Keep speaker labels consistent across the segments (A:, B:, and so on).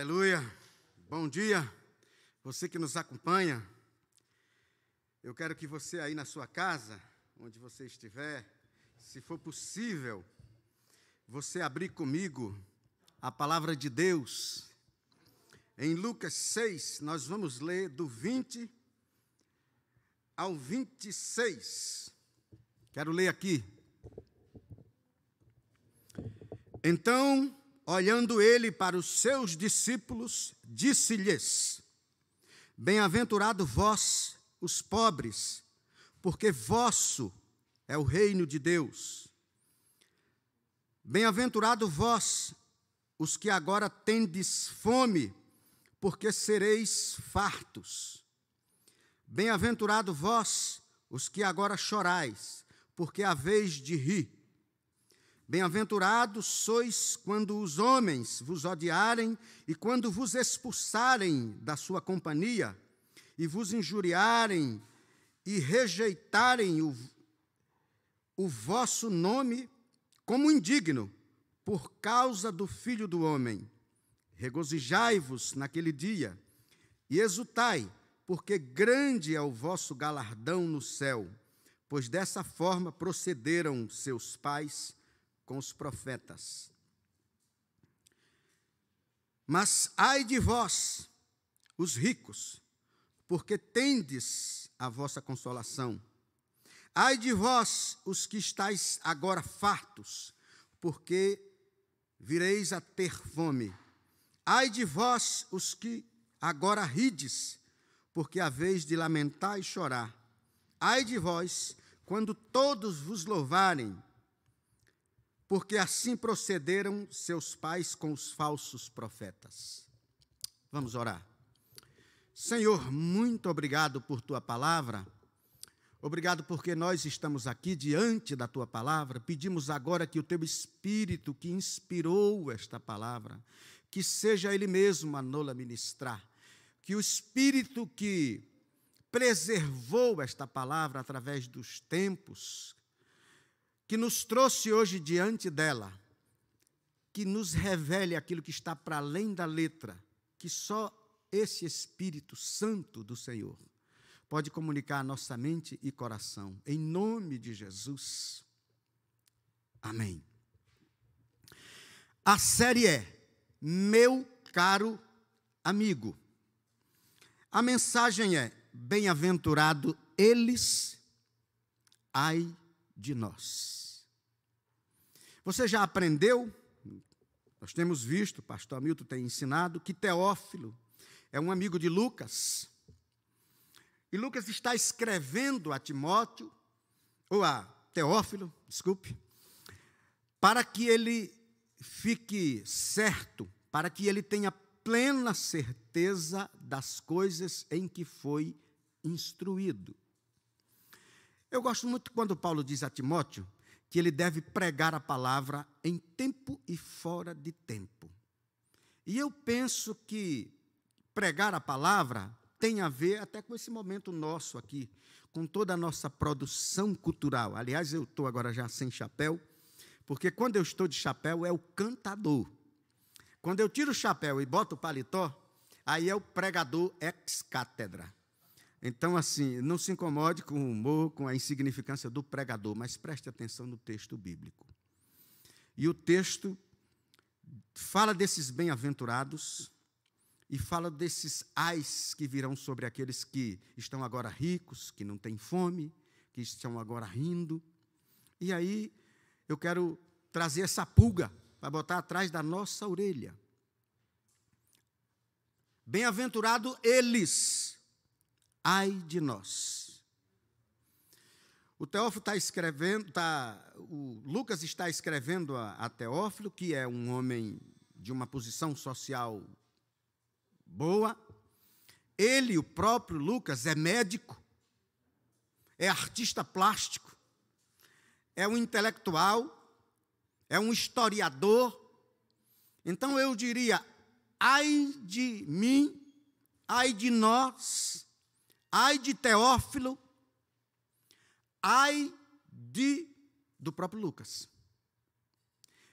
A: Aleluia. Bom dia. Você que nos acompanha. Eu quero que você aí na sua casa, onde você estiver, se for possível, você abrir comigo a palavra de Deus. Em Lucas 6, nós vamos ler do 20 ao 26. Quero ler aqui. Então, olhando ele para os seus discípulos, disse-lhes: Bem-aventurado vós, os pobres, porque vosso é o reino de Deus. Bem-aventurado vós, os que agora tendes fome, porque sereis fartos. Bem-aventurado vós, os que agora chorais, porque haveis de rir. Bem-aventurados sois quando os homens vos odiarem e quando vos expulsarem da sua companhia e vos injuriarem e rejeitarem o, o vosso nome como indigno por causa do Filho do Homem. Regozijai-vos naquele dia e exultai, porque grande é o vosso galardão no céu, pois dessa forma procederam seus pais com os profetas. Mas ai de vós, os ricos, porque tendes a vossa consolação. Ai de vós, os que estáis agora fartos, porque vireis a ter fome. Ai de vós, os que agora rides, porque haveis de lamentar e chorar. Ai de vós, quando todos vos louvarem, porque assim procederam seus pais com os falsos profetas. Vamos orar. Senhor, muito obrigado por tua palavra. Obrigado porque nós estamos aqui diante da tua palavra. Pedimos agora que o teu espírito que inspirou esta palavra, que seja ele mesmo a nola ministrar. Que o espírito que preservou esta palavra através dos tempos, que nos trouxe hoje diante dela, que nos revele aquilo que está para além da letra, que só esse Espírito Santo do Senhor pode comunicar a nossa mente e coração. Em nome de Jesus. Amém. A série é Meu caro amigo. A mensagem é: Bem-aventurado eles, ai de nós. Você já aprendeu? Nós temos visto, o pastor Hamilton tem ensinado, que Teófilo é um amigo de Lucas. E Lucas está escrevendo a Timóteo, ou a Teófilo, desculpe, para que ele fique certo, para que ele tenha plena certeza das coisas em que foi instruído. Eu gosto muito quando Paulo diz a Timóteo que ele deve pregar a palavra em tempo e fora de tempo. E eu penso que pregar a palavra tem a ver até com esse momento nosso aqui, com toda a nossa produção cultural. Aliás, eu estou agora já sem chapéu, porque quando eu estou de chapéu é o cantador. Quando eu tiro o chapéu e boto o paletó, aí é o pregador ex cátedra. Então, assim, não se incomode com o humor, com a insignificância do pregador, mas preste atenção no texto bíblico. E o texto fala desses bem-aventurados e fala desses ais que virão sobre aqueles que estão agora ricos, que não têm fome, que estão agora rindo. E aí eu quero trazer essa pulga para botar atrás da nossa orelha. Bem-aventurado eles ai de nós. O Teófilo está escrevendo, tá, o Lucas está escrevendo a, a Teófilo, que é um homem de uma posição social boa. Ele, o próprio Lucas, é médico, é artista plástico, é um intelectual, é um historiador. Então eu diria: ai de mim, ai de nós, ai de Teófilo, ai de do próprio Lucas.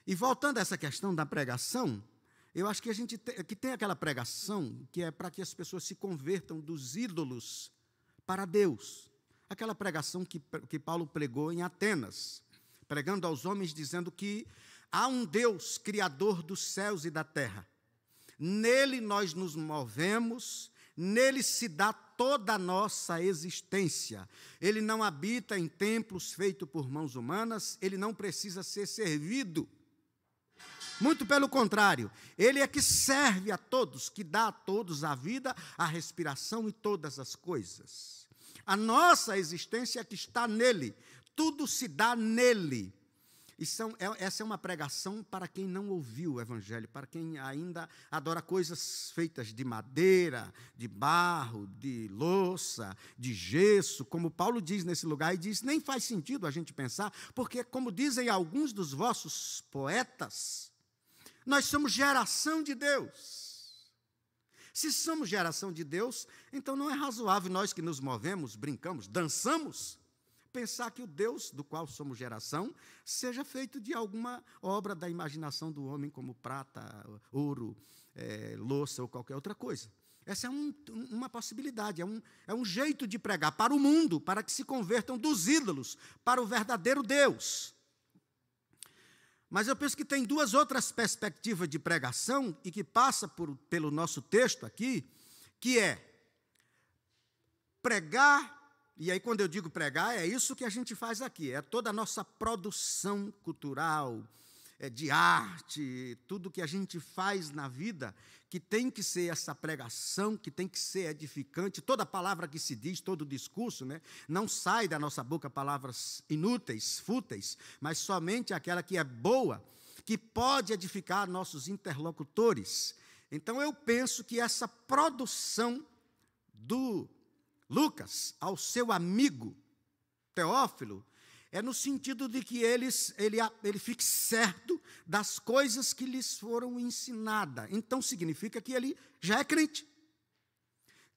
A: E voltando a essa questão da pregação, Eu acho que a gente tem, que tem aquela pregação que é para que as pessoas se convertam dos ídolos para Deus. Aquela pregação que, que Paulo pregou em Atenas, pregando aos homens, dizendo que há um Deus, criador dos céus e da terra. Nele nós nos movemos, nele se dá toda a nossa existência. Ele não habita em templos feitos por mãos humanas, ele não precisa ser servido. Muito pelo contrário, ele é que serve a todos, que dá a todos a vida, a respiração e todas as coisas. A nossa existência é que está nele, tudo se dá nele. E são, é, essa é uma pregação para quem não ouviu o Evangelho, para quem ainda adora coisas feitas de madeira, de barro, de louça, de gesso, como Paulo diz nesse lugar, e diz: nem faz sentido a gente pensar, porque, como dizem alguns dos vossos poetas, nós somos geração de Deus. Se somos geração de Deus, então não é razoável nós que nos movemos, brincamos, dançamos, pensar que o Deus do qual somos geração seja feito de alguma obra da imaginação do homem, como prata, ouro, é, louça ou qualquer outra coisa. Essa é um, uma possibilidade, é um, é um jeito de pregar para o mundo, para que se convertam dos ídolos para o verdadeiro Deus. Mas eu penso que tem duas outras perspectivas de pregação e que passa por, pelo nosso texto aqui, que é pregar e aí, quando eu digo pregar, é isso que a gente faz aqui, é toda a nossa produção cultural, é de arte, tudo que a gente faz na vida, que tem que ser essa pregação, que tem que ser edificante, toda palavra que se diz, todo discurso, né, não sai da nossa boca palavras inúteis, fúteis, mas somente aquela que é boa, que pode edificar nossos interlocutores. Então eu penso que essa produção do Lucas ao seu amigo Teófilo é no sentido de que eles, ele, ele fique certo das coisas que lhes foram ensinadas. Então significa que ele já é crente,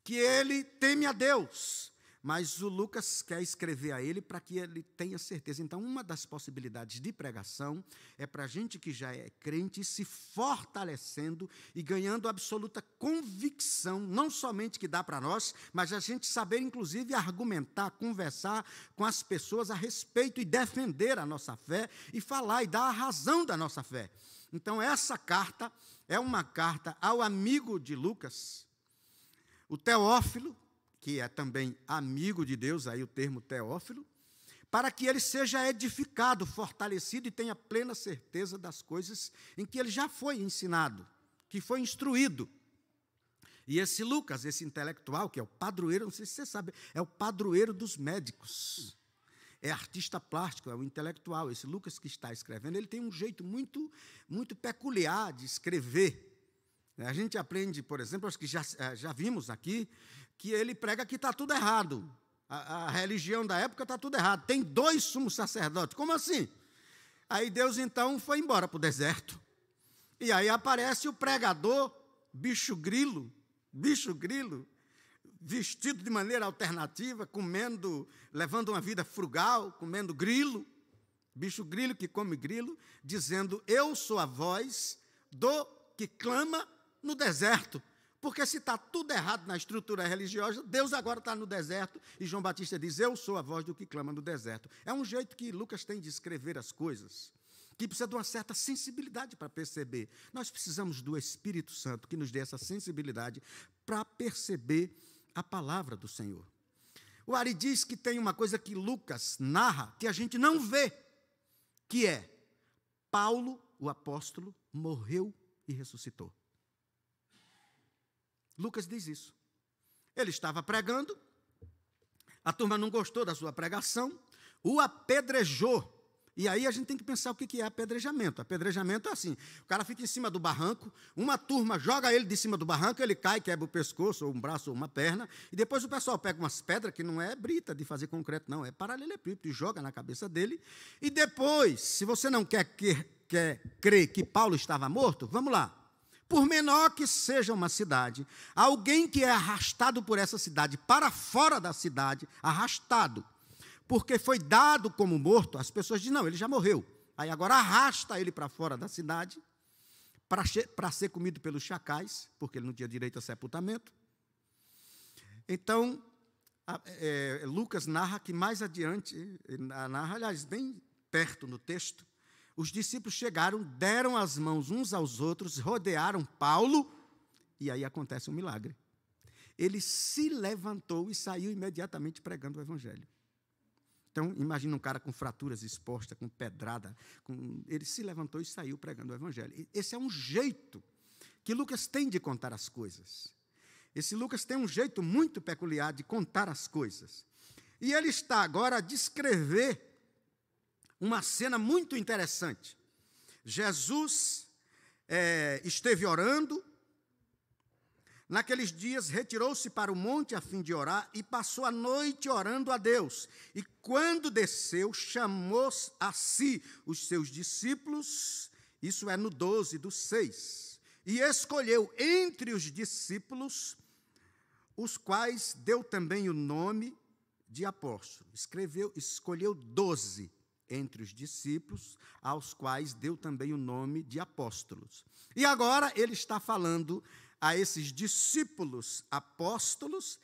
A: que ele teme a Deus, mas o Lucas quer escrever a ele para que ele tenha certeza. Então, uma das possibilidades de pregação é para a gente que já é crente se fortalecendo e ganhando absoluta convicção, não somente que dá para nós, mas a gente saber, inclusive, argumentar, conversar com as pessoas a respeito e defender a nossa fé e falar e dar a razão da nossa fé. Então, essa carta é uma carta ao amigo de Lucas, o Teófilo, que é também amigo de Deus, aí o termo Teófilo, para que ele seja edificado, fortalecido e tenha plena certeza das coisas em que ele já foi ensinado, que foi instruído. E esse Lucas, esse intelectual, que é o padroeiro, não sei se você sabe, é o padroeiro dos médicos. É artista plástico, é o intelectual. Esse Lucas que está escrevendo, ele tem um jeito muito, muito peculiar de escrever. A gente aprende, por exemplo, acho que já, eh, já vimos aqui, que ele prega que está tudo errado. A, a, religião da época está tudo errado. Tem dois sumos sacerdotes. Como assim? Aí Deus então foi embora para o deserto. E aí aparece o pregador, bicho grilo, bicho grilo, vestido de maneira alternativa, comendo, levando uma vida frugal, comendo grilo, bicho grilo que come grilo, dizendo: Eu sou a voz do que clama no deserto. Porque se está tudo errado na estrutura religiosa, Deus agora está no deserto e João Batista diz: Eu sou a voz do que clama no deserto. É um jeito que Lucas tem de escrever as coisas, que precisa de uma certa sensibilidade para perceber. Nós precisamos do Espírito Santo que nos dê essa sensibilidade para perceber a palavra do Senhor. O Ari diz que tem uma coisa que Lucas narra que a gente não vê, que é Paulo, o apóstolo, morreu e ressuscitou. Lucas diz isso. Ele estava pregando, a turma não gostou da sua pregação, o apedrejou. E aí a gente tem que pensar o que é apedrejamento. Apedrejamento é assim: o cara fica em cima do barranco, uma turma joga ele de cima do barranco, ele cai, quebra o pescoço, ou um braço, ou uma perna, e depois o pessoal pega umas pedras, que não é brita de fazer concreto, não, é paralelepípedo, e joga na cabeça dele. E depois, se você não quer, quer, quer crer que Paulo estava morto, vamos lá por menor que seja uma cidade, alguém que é arrastado por essa cidade para fora da cidade, arrastado, porque foi dado como morto, as pessoas dizem: não, ele já morreu. Aí agora arrasta ele para fora da cidade, para ser comido pelos chacais, porque ele não tinha direito a sepultamento. Então, é, Lucas narra que mais adiante, narra, aliás, bem perto no texto, os discípulos chegaram, deram as mãos uns aos outros, rodearam Paulo, e aí acontece um milagre. Ele se levantou e saiu imediatamente pregando o evangelho. Então, imagina um cara com fraturas expostas, com pedrada. Com... Ele se levantou e saiu pregando o Evangelho. Esse é um jeito que Lucas tem de contar as coisas. Esse Lucas tem um jeito muito peculiar de contar as coisas. E ele está agora a descrever uma cena muito interessante. Jesus é, esteve orando, Naqueles dias retirou-se para o monte a fim de orar e passou a noite orando a Deus. E quando desceu, chamou a si os seus discípulos, isso é no 12 do 6, e escolheu entre os discípulos, os quais deu também o nome de apóstolo. Escreveu, escolheu doze entre os discípulos, aos quais deu também o nome de apóstolos. E agora ele está falando a esses discípulos apóstolos,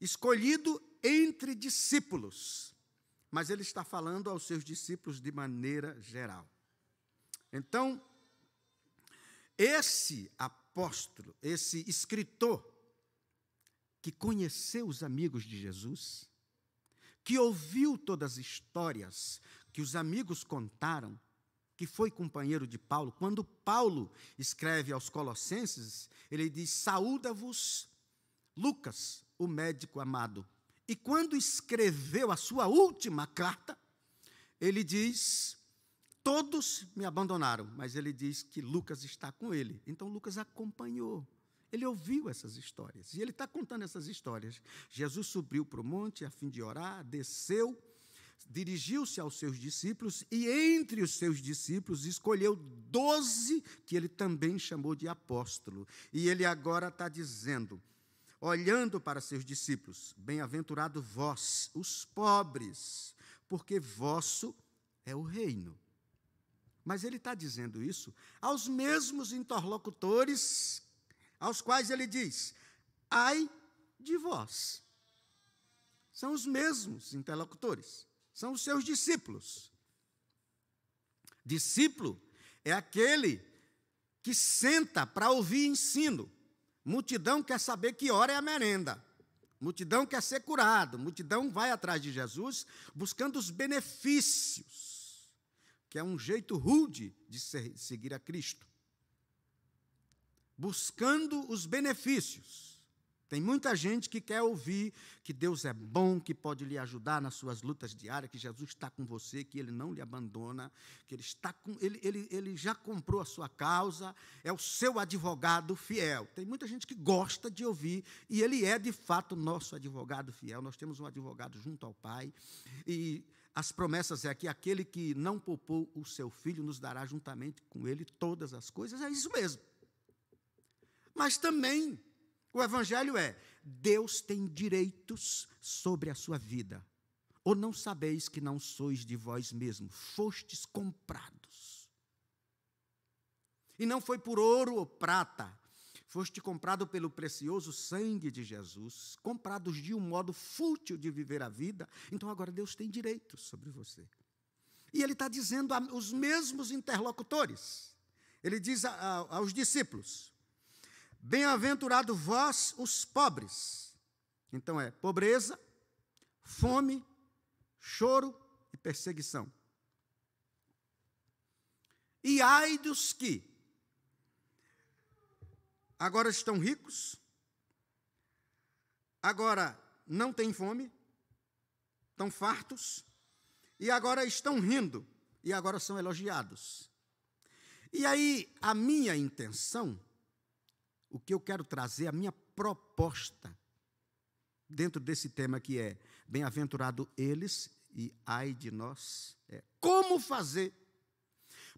A: escolhido entre discípulos. Mas ele está falando aos seus discípulos de maneira geral. Então, esse apóstolo, esse escritor, que conheceu os amigos de Jesus, que ouviu todas as histórias que os amigos contaram, que foi companheiro de Paulo, quando Paulo escreve aos Colossenses, ele diz: Saúda-vos, Lucas, o médico amado. E quando escreveu a sua última carta, ele diz: Todos me abandonaram, mas ele diz que Lucas está com ele. Então Lucas acompanhou. Ele ouviu essas histórias e ele está contando essas histórias. Jesus subiu para o monte a fim de orar, desceu dirigiu-se aos seus discípulos e, entre os seus discípulos, escolheu doze que ele também chamou de apóstolo. E ele agora está dizendo, olhando para seus discípulos: Bem-aventurado vós, os pobres, porque vosso é o reino. Mas ele está dizendo isso aos mesmos interlocutores aos quais ele diz: Ai de vós. São os mesmos interlocutores são os seus discípulos. Discípulo é aquele que senta para ouvir ensino. Multidão quer saber que hora é a merenda. Multidão quer ser curado. Multidão vai atrás de Jesus buscando os benefícios, que é um jeito rude de seguir a Cristo. Buscando os benefícios. Tem muita gente que quer ouvir que Deus é bom, que pode lhe ajudar nas suas lutas diárias, que Jesus está com você, que Ele não lhe abandona, que Ele está com, ele, ele, ele já comprou a sua causa, é o seu advogado fiel. Tem muita gente que gosta de ouvir, e Ele é de fato nosso advogado fiel. Nós temos um advogado junto ao Pai, e as promessas é que aquele que não poupou o seu filho nos dará juntamente com ele todas as coisas, é isso mesmo. Mas também o Evangelho é: Deus tem direitos sobre a sua vida. Ou não sabeis que não sois de vós mesmos, fostes comprados. E não foi por ouro ou prata, foste comprado pelo precioso sangue de Jesus, comprados de um modo fútil de viver a vida. Então agora Deus tem direitos sobre você. E ele está dizendo aos mesmos interlocutores. Ele diz aos discípulos: Bem-aventurado vós, os pobres. Então é pobreza, fome, choro e perseguição. E ai dos que agora estão ricos, agora não têm fome, estão fartos, e agora estão rindo, e agora são elogiados. E aí, a minha intenção o que eu quero trazer, a minha proposta dentro desse tema que é bem-aventurado eles e ai de nós, é como fazer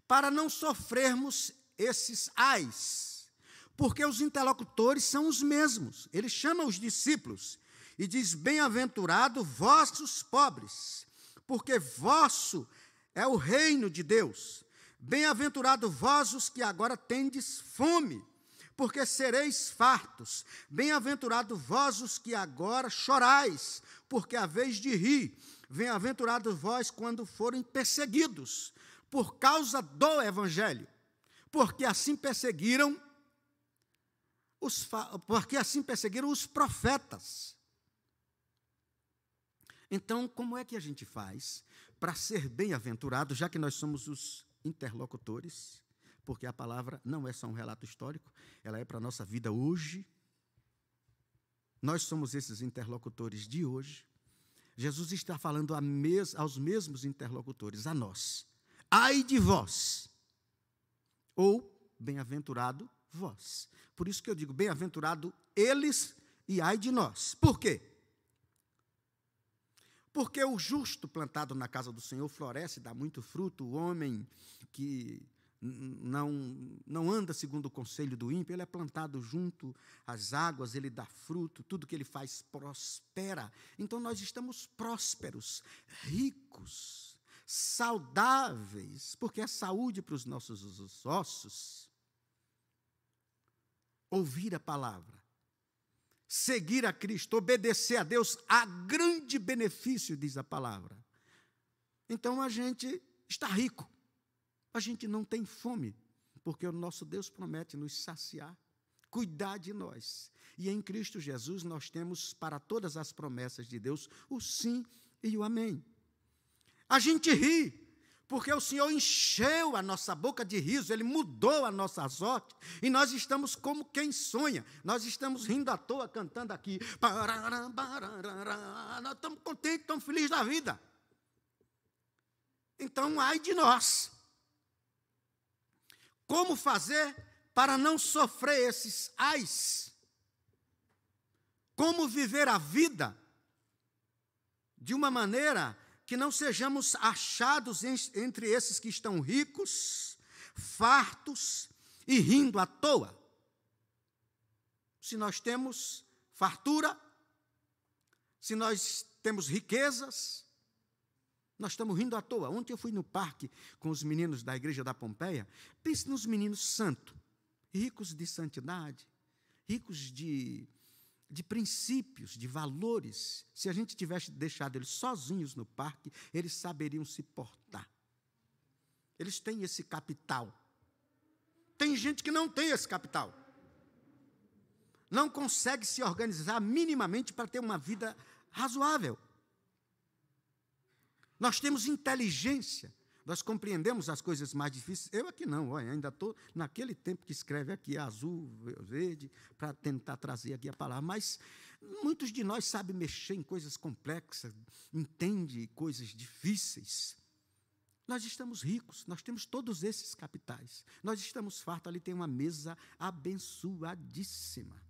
A: para não sofrermos esses ais, porque os interlocutores são os mesmos. Ele chama os discípulos e diz: Bem-aventurado vossos pobres, porque vosso é o reino de Deus. Bem-aventurado vós os que agora tendes fome, porque sereis fartos. Bem-aventurado vós os que agora chorais, porque a vez de rir. Bem-aventurado vós quando forem perseguidos por causa do evangelho, porque assim perseguiram os porque assim perseguiram os profetas. Então, como é que a gente faz para ser bem-aventurado, já que nós somos os interlocutores? Porque a palavra não é só um relato histórico, ela é para a nossa vida hoje. Nós somos esses interlocutores de hoje. Jesus está falando mes aos mesmos interlocutores, a nós. Ai de vós, ou bem-aventurado vós. Por isso que eu digo, bem-aventurado eles e ai de nós. Por quê? Porque o justo plantado na casa do Senhor floresce, dá muito fruto, o homem que não, não anda segundo o conselho do ímpio, ele é plantado junto às águas, ele dá fruto, tudo que ele faz prospera. Então nós estamos prósperos, ricos, saudáveis, porque é saúde para os nossos ossos. Ouvir a palavra, seguir a Cristo, obedecer a Deus, há grande benefício, diz a palavra. Então a gente está rico a gente não tem fome, porque o nosso Deus promete nos saciar, cuidar de nós. E em Cristo Jesus nós temos para todas as promessas de Deus o sim e o amém. A gente ri, porque o Senhor encheu a nossa boca de riso, Ele mudou a nossa sorte, e nós estamos como quem sonha, nós estamos rindo à toa, cantando aqui, nós estamos contentes, estamos felizes da vida. Então, ai de nós, como fazer para não sofrer esses ais? Como viver a vida de uma maneira que não sejamos achados entre esses que estão ricos, fartos e rindo à toa? Se nós temos fartura, se nós temos riquezas, nós estamos rindo à toa. Ontem eu fui no parque com os meninos da igreja da Pompeia. Pense nos meninos santos, ricos de santidade, ricos de, de princípios, de valores. Se a gente tivesse deixado eles sozinhos no parque, eles saberiam se portar. Eles têm esse capital. Tem gente que não tem esse capital. Não consegue se organizar minimamente para ter uma vida razoável. Nós temos inteligência, nós compreendemos as coisas mais difíceis. Eu aqui não, olha, ainda estou naquele tempo que escreve aqui azul, verde, para tentar trazer aqui a palavra. Mas muitos de nós sabem mexer em coisas complexas, entende coisas difíceis. Nós estamos ricos, nós temos todos esses capitais. Nós estamos fartos, ali tem uma mesa abençoadíssima.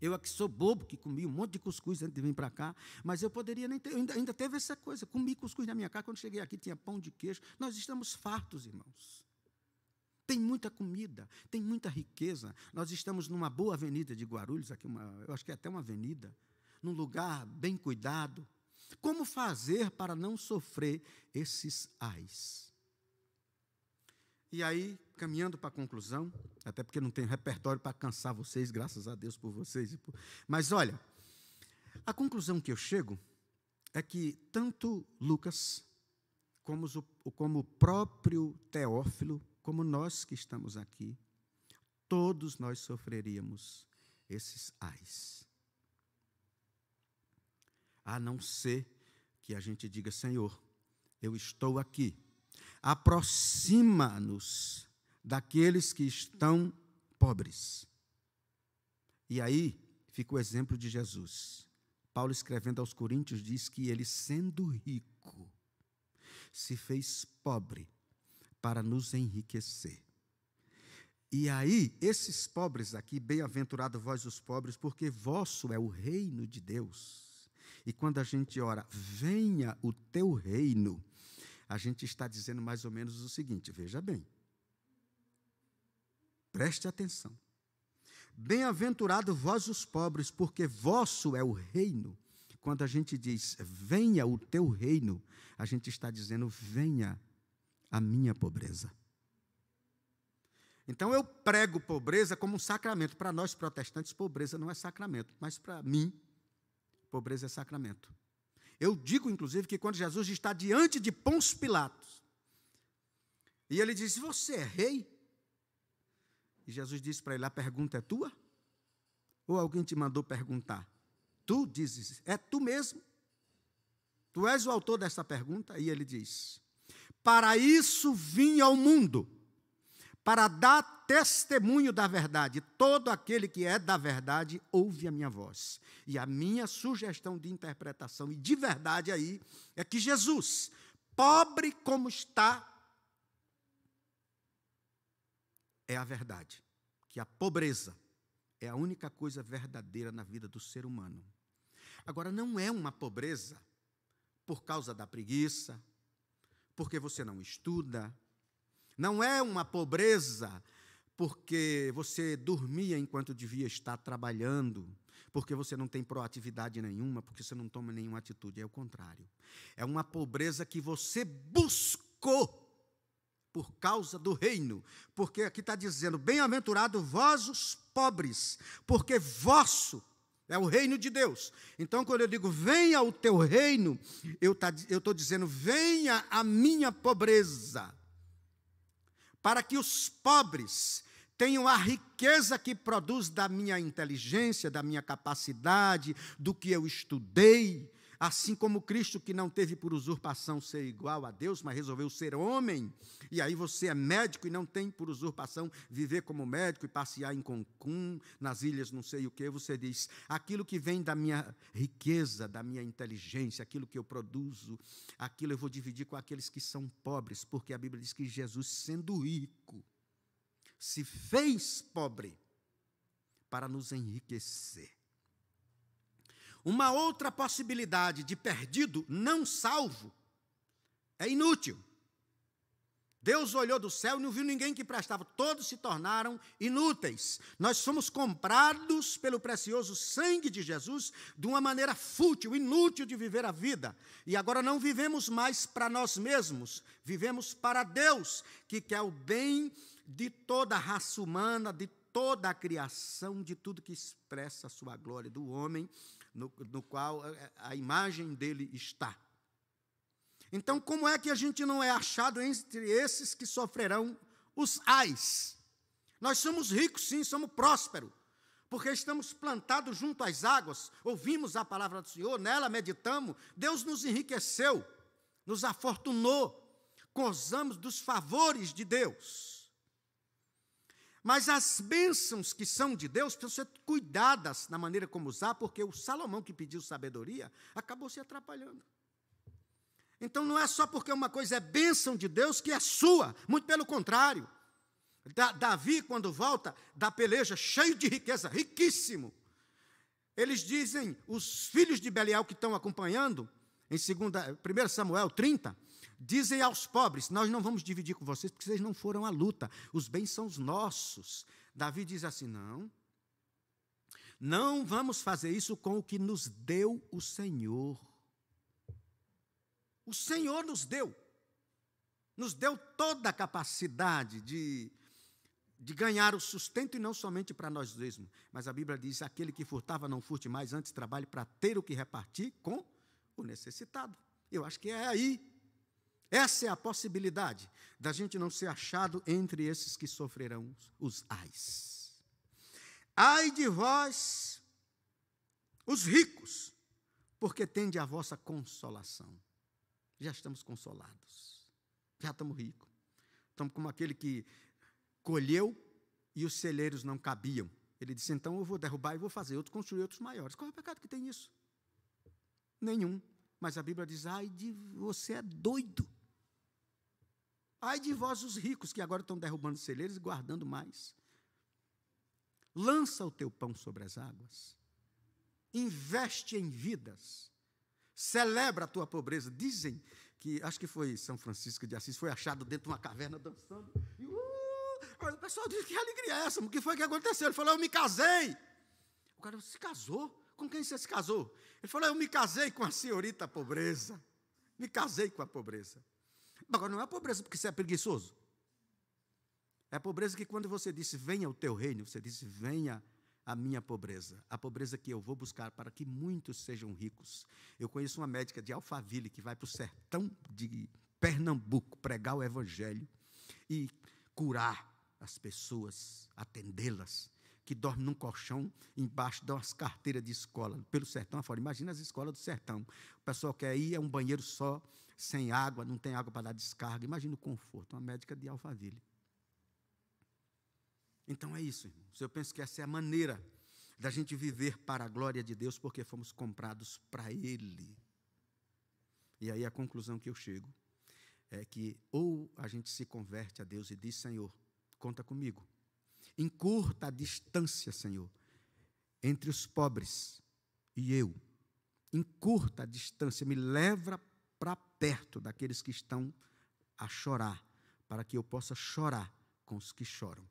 A: Eu aqui sou bobo, que comi um monte de cuscuz antes de vir para cá, mas eu poderia nem ter, ainda, ainda teve essa coisa, comi cuscuz na minha casa, quando cheguei aqui tinha pão de queijo. Nós estamos fartos, irmãos. Tem muita comida, tem muita riqueza. Nós estamos numa boa avenida de Guarulhos, aqui uma, eu acho que é até uma avenida, num lugar bem cuidado. Como fazer para não sofrer esses ais? E aí, caminhando para a conclusão, até porque não tenho repertório para cansar vocês, graças a Deus por vocês. Mas olha, a conclusão que eu chego é que tanto Lucas, como, como o próprio Teófilo, como nós que estamos aqui, todos nós sofreríamos esses ais. A não ser que a gente diga, Senhor, eu estou aqui aproxima-nos daqueles que estão pobres. E aí fica o exemplo de Jesus. Paulo, escrevendo aos Coríntios, diz que ele, sendo rico, se fez pobre para nos enriquecer. E aí, esses pobres aqui, bem-aventurado vós os pobres, porque vosso é o reino de Deus. E quando a gente ora, venha o teu reino, a gente está dizendo mais ou menos o seguinte: veja bem, preste atenção. Bem-aventurado vós os pobres, porque vosso é o reino. Quando a gente diz venha o teu reino, a gente está dizendo venha a minha pobreza. Então eu prego pobreza como um sacramento. Para nós protestantes, pobreza não é sacramento, mas para mim, pobreza é sacramento. Eu digo, inclusive, que quando Jesus está diante de Pôncio Pilatos, e ele diz: Você é rei? E Jesus disse para ele: A pergunta é tua? Ou alguém te mandou perguntar? Tu dizes: É tu mesmo? Tu és o autor dessa pergunta? E ele diz: Para isso vim ao mundo para dar testemunho da verdade. Todo aquele que é da verdade ouve a minha voz. E a minha sugestão de interpretação e de verdade aí é que Jesus, pobre como está, é a verdade. Que a pobreza é a única coisa verdadeira na vida do ser humano. Agora, não é uma pobreza por causa da preguiça, porque você não estuda, não é uma pobreza porque você dormia enquanto devia estar trabalhando, porque você não tem proatividade nenhuma, porque você não toma nenhuma atitude. É o contrário. É uma pobreza que você buscou por causa do reino. Porque aqui está dizendo: bem-aventurado vós os pobres, porque vosso é o reino de Deus. Então, quando eu digo venha o teu reino, eu tá, estou dizendo venha a minha pobreza para que os pobres tenham a riqueza que produz da minha inteligência, da minha capacidade, do que eu estudei, assim como Cristo, que não teve por usurpação ser igual a Deus, mas resolveu ser homem, e aí você é médico e não tem por usurpação viver como médico e passear em Concum, nas ilhas não sei o que, você diz, aquilo que vem da minha riqueza, da minha inteligência, aquilo que eu produzo, aquilo eu vou dividir com aqueles que são pobres, porque a Bíblia diz que Jesus, sendo rico, se fez pobre para nos enriquecer. Uma outra possibilidade de perdido não salvo é inútil. Deus olhou do céu e não viu ninguém que prestava, todos se tornaram inúteis. Nós somos comprados pelo precioso sangue de Jesus de uma maneira fútil, inútil de viver a vida. E agora não vivemos mais para nós mesmos, vivemos para Deus, que quer o bem de toda a raça humana, de toda a criação, de tudo que expressa a sua glória do homem no, no qual a imagem dele está. Então, como é que a gente não é achado entre esses que sofrerão os ais? Nós somos ricos, sim, somos prósperos, porque estamos plantados junto às águas, ouvimos a palavra do Senhor, nela meditamos, Deus nos enriqueceu, nos afortunou, gozamos dos favores de Deus. Mas as bênçãos que são de Deus precisam ser cuidadas na maneira como usar, porque o Salomão que pediu sabedoria acabou se atrapalhando. Então não é só porque uma coisa é bênção de Deus que é sua, muito pelo contrário. Davi, quando volta da peleja, cheio de riqueza, riquíssimo. Eles dizem, os filhos de Belial que estão acompanhando, em 1 Samuel 30, Dizem aos pobres: Nós não vamos dividir com vocês, porque vocês não foram à luta. Os bens são os nossos. Davi diz assim: Não. Não vamos fazer isso com o que nos deu o Senhor. O Senhor nos deu. Nos deu toda a capacidade de, de ganhar o sustento e não somente para nós mesmos. Mas a Bíblia diz: aquele que furtava, não furte mais, antes trabalhe para ter o que repartir com o necessitado. Eu acho que é aí essa é a possibilidade da gente não ser achado entre esses que sofrerão os ais. Ai de vós, os ricos, porque tende a vossa consolação. Já estamos consolados, já estamos ricos. Estamos como aquele que colheu e os celeiros não cabiam. Ele disse: então eu vou derrubar e vou fazer outros, construir outros maiores. Qual é o pecado que tem isso? Nenhum. Mas a Bíblia diz: ai de você é doido. Ai de vós, os ricos, que agora estão derrubando celeiros e guardando mais. Lança o teu pão sobre as águas. Investe em vidas. Celebra a tua pobreza. Dizem que, acho que foi São Francisco de Assis, foi achado dentro de uma caverna dançando. E, uh, o pessoal diz: que alegria é essa? O que foi que aconteceu? Ele falou: Eu me casei. O cara se casou? Com quem você se casou? Ele falou: Eu me casei com a senhorita pobreza. Me casei com a pobreza. Agora, não é pobreza porque você é preguiçoso. É a pobreza que quando você disse, venha o teu reino, você disse, venha a minha pobreza, a pobreza que eu vou buscar para que muitos sejam ricos. Eu conheço uma médica de Alphaville que vai para o sertão de Pernambuco pregar o evangelho e curar as pessoas, atendê-las, que dormem num colchão embaixo de umas carteiras de escola, pelo sertão afora. Imagina as escolas do sertão. O pessoal quer ir, é um banheiro só, sem água, não tem água para dar descarga. Imagina o conforto, uma médica de Alphaville. Então é isso, irmãos. Eu penso que essa é a maneira da gente viver para a glória de Deus, porque fomos comprados para Ele. E aí a conclusão que eu chego é que ou a gente se converte a Deus e diz: Senhor, conta comigo. Encurta a distância, Senhor, entre os pobres e eu. Encurta a distância, me leva para perto daqueles que estão a chorar, para que eu possa chorar com os que choram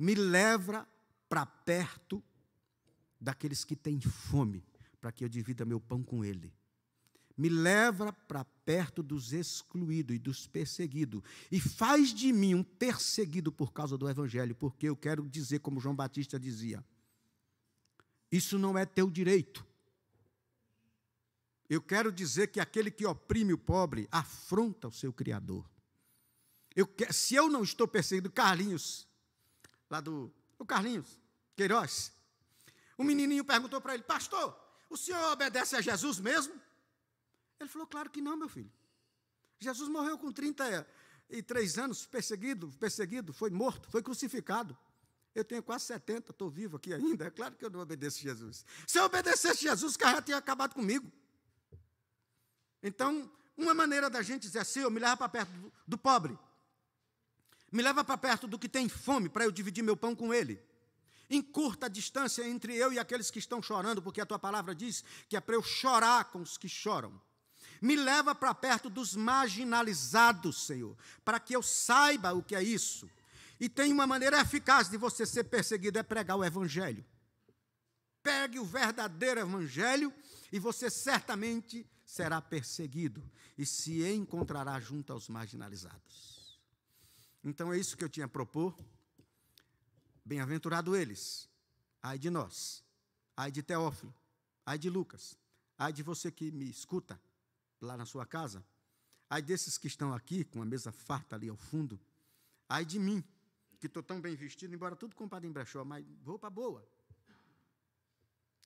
A: me leva para perto daqueles que têm fome, para que eu divida meu pão com ele. Me leva para perto dos excluídos e dos perseguidos. E faz de mim um perseguido por causa do Evangelho, porque eu quero dizer, como João Batista dizia: isso não é teu direito. Eu quero dizer que aquele que oprime o pobre afronta o seu Criador. Eu, se eu não estou perseguindo, Carlinhos, lá do o Carlinhos Queiroz. O menininho perguntou para ele: Pastor, o senhor obedece a Jesus mesmo? Ele falou: Claro que não, meu filho. Jesus morreu com 33 anos, perseguido, perseguido, foi morto, foi crucificado. Eu tenho quase 70, estou vivo aqui ainda. É claro que eu não obedeço a Jesus. Se eu obedecesse a Jesus, o cara já tinha acabado comigo. Então, uma maneira da gente dizer assim, eu me leva para perto do, pobre. Me leva para perto do que tem fome, para eu dividir meu pão com ele. Encurta a distância entre eu e aqueles que estão chorando, porque a tua palavra diz que é para eu chorar com os que choram. Me leva para perto dos marginalizados, Senhor, para que eu saiba o que é isso. E tem uma maneira eficaz de você ser perseguido é pregar o evangelho. Pegue o verdadeiro evangelho e você certamente será perseguido e se encontrará junto aos marginalizados. Então é isso que eu tinha a propor. Bem-aventurado eles, ai de nós, ai de Teófilo, ai de Lucas, ai de você que me escuta lá na sua casa, ai desses que estão aqui com a mesa farta ali ao fundo, ai de mim, que estou tão bem vestido, embora tudo comprado em brechó, mas roupa boa.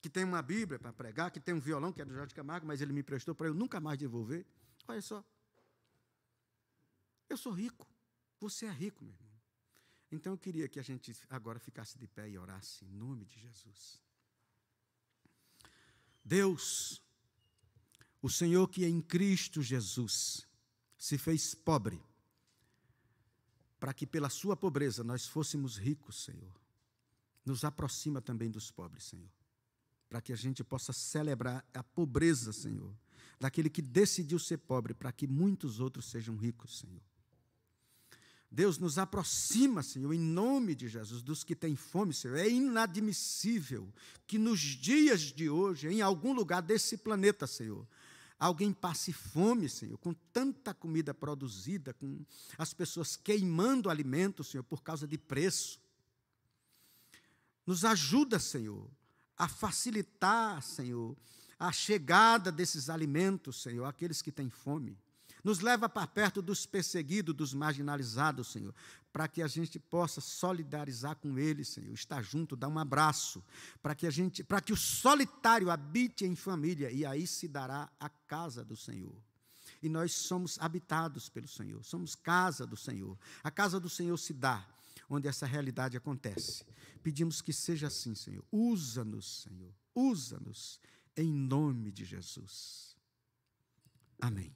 A: Que tem uma Bíblia para pregar, que tem um violão que é do Jorge Camargo, mas ele me prestou para eu nunca mais devolver. Olha só. Eu sou rico. Você é rico, meu irmão. Então eu queria que a gente agora ficasse de pé e orasse em nome de Jesus. Deus, o Senhor que em Cristo Jesus se fez pobre, para que pela sua pobreza nós fôssemos ricos, Senhor. Nos aproxima também dos pobres, Senhor, para que a gente possa celebrar a pobreza, Senhor, daquele que decidiu ser pobre, para que muitos outros sejam ricos, Senhor. Deus nos aproxima, Senhor, em nome de Jesus, dos que têm fome, Senhor. É inadmissível que nos dias de hoje, em algum lugar desse planeta, Senhor, alguém passe fome, Senhor, com tanta comida produzida, com as pessoas queimando alimentos, Senhor, por causa de preço. Nos ajuda, Senhor, a facilitar, Senhor, a chegada desses alimentos, Senhor, àqueles que têm fome. Nos leva para perto dos perseguidos, dos marginalizados, Senhor, para que a gente possa solidarizar com eles, Senhor, estar junto, dar um abraço, para que a gente, para que o solitário habite em família e aí se dará a casa do Senhor. E nós somos habitados pelo Senhor, somos casa do Senhor. A casa do Senhor se dá onde essa realidade acontece. Pedimos que seja assim, Senhor. Usa-nos, Senhor. Usa-nos em nome de Jesus. Amém.